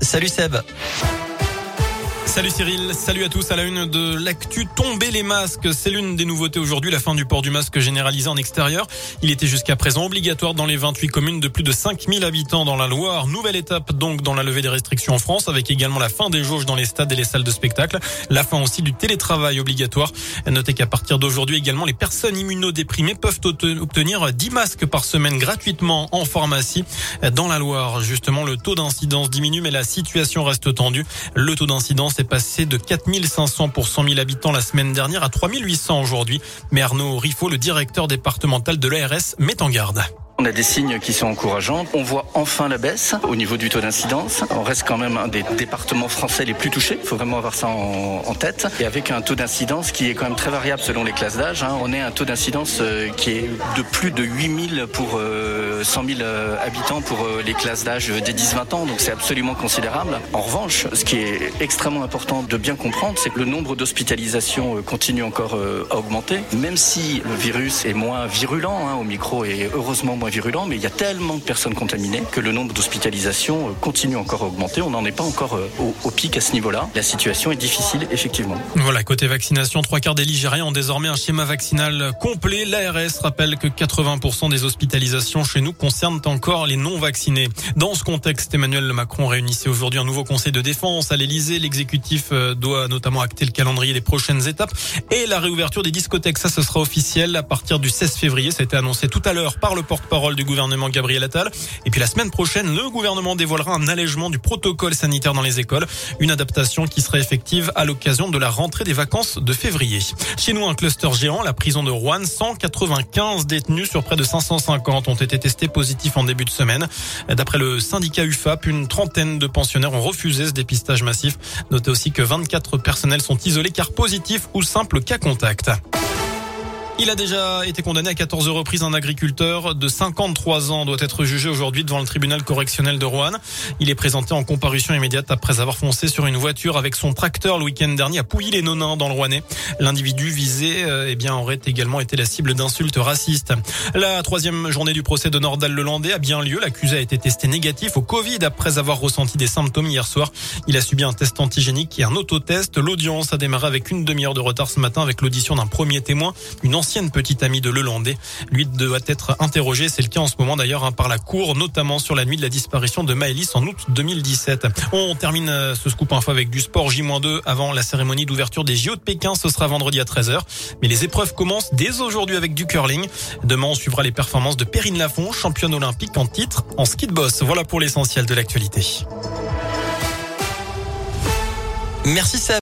Salut Seb. Salut Cyril, salut à tous à la une de l'actu tomber les masques. C'est l'une des nouveautés aujourd'hui, la fin du port du masque généralisé en extérieur. Il était jusqu'à présent obligatoire dans les 28 communes de plus de 5000 habitants dans la Loire. Nouvelle étape donc dans la levée des restrictions en France avec également la fin des jauges dans les stades et les salles de spectacle. La fin aussi du télétravail obligatoire. Notez qu'à partir d'aujourd'hui également les personnes immunodéprimées peuvent obtenir 10 masques par semaine gratuitement en pharmacie. Dans la Loire, justement, le taux d'incidence diminue mais la situation reste tendue. Le taux d'incidence est passé de 4500 pour 100 000 habitants la semaine dernière à 3800 aujourd'hui. Mais Arnaud Riffaut, le directeur départemental de l'ARS, met en garde. On a des signes qui sont encourageants. On voit enfin la baisse au niveau du taux d'incidence. On reste quand même un des départements français les plus touchés. Il faut vraiment avoir ça en, tête. Et avec un taux d'incidence qui est quand même très variable selon les classes d'âge. Hein. On est un taux d'incidence euh, qui est de plus de 8000 pour 100 euh, 000 euh, habitants pour les classes d'âge des 10-20 ans. Donc c'est absolument considérable. En revanche, ce qui est extrêmement important de bien comprendre, c'est que le nombre d'hospitalisations continue encore à augmenter. Même si le virus est moins virulent, hein, au micro et heureusement moins virulent, mais il y a tellement de personnes contaminées que le nombre d'hospitalisations euh, continue encore à augmenter. On n'en est pas encore euh, au, pic à ce niveau-là. La situation est difficile, effectivement. Voilà, côté vaccination, trois quarts des Ligériens ont désormais un schéma vaccinal complet. L'ARS rappelle que 80% des hospitalisations chez nous concernent encore les non-vaccinés. Dans ce contexte, Emmanuel Macron réunissait aujourd'hui un nouveau conseil de défense à l'Elysée. L'exécutif euh, doit notamment acter le calendrier des prochaines étapes et la réouverture des discothèques. Ça, ce sera officiel à partir du 16 février. Été annoncé tout à l'heure par le porte-parole parole du gouvernement Gabriel Attal. Et puis la semaine prochaine, le gouvernement dévoilera un allègement du protocole sanitaire dans les écoles, une adaptation qui sera effective à l'occasion de la rentrée des vacances de février. Chez nous, un cluster géant, la prison de Rouen, 195 détenus sur près de 550 ont été testés positifs en début de semaine. D'après le syndicat UFAP, une trentaine de pensionnaires ont refusé ce dépistage massif. Notez aussi que 24 personnels sont isolés car positifs ou simples cas contact. Il a déjà été condamné à 14 reprises. Un agriculteur de 53 ans doit être jugé aujourd'hui devant le tribunal correctionnel de Rouen. Il est présenté en comparution immédiate après avoir foncé sur une voiture avec son tracteur le week-end dernier à Pouilly-les-Nonins dans le Rouennais. L'individu visé euh, eh bien, aurait également été la cible d'insultes racistes. La troisième journée du procès de Nordal Lelandais a bien lieu. L'accusé a été testé négatif au Covid après avoir ressenti des symptômes hier soir. Il a subi un test antigénique et un autotest. L'audience a démarré avec une demi-heure de retard ce matin avec l'audition d'un premier témoin, ancienne petite amie de Lelandais. Lui doit être interrogé, c'est le cas en ce moment d'ailleurs, hein, par la Cour, notamment sur la nuit de la disparition de Maëlys en août 2017. On termine euh, ce scoop info avec du sport J-2 avant la cérémonie d'ouverture des JO de Pékin. Ce sera vendredi à 13h. Mais les épreuves commencent dès aujourd'hui avec du curling. Demain, on suivra les performances de Perrine Lafont, championne olympique en titre en ski de boss. Voilà pour l'essentiel de l'actualité. Merci Seb.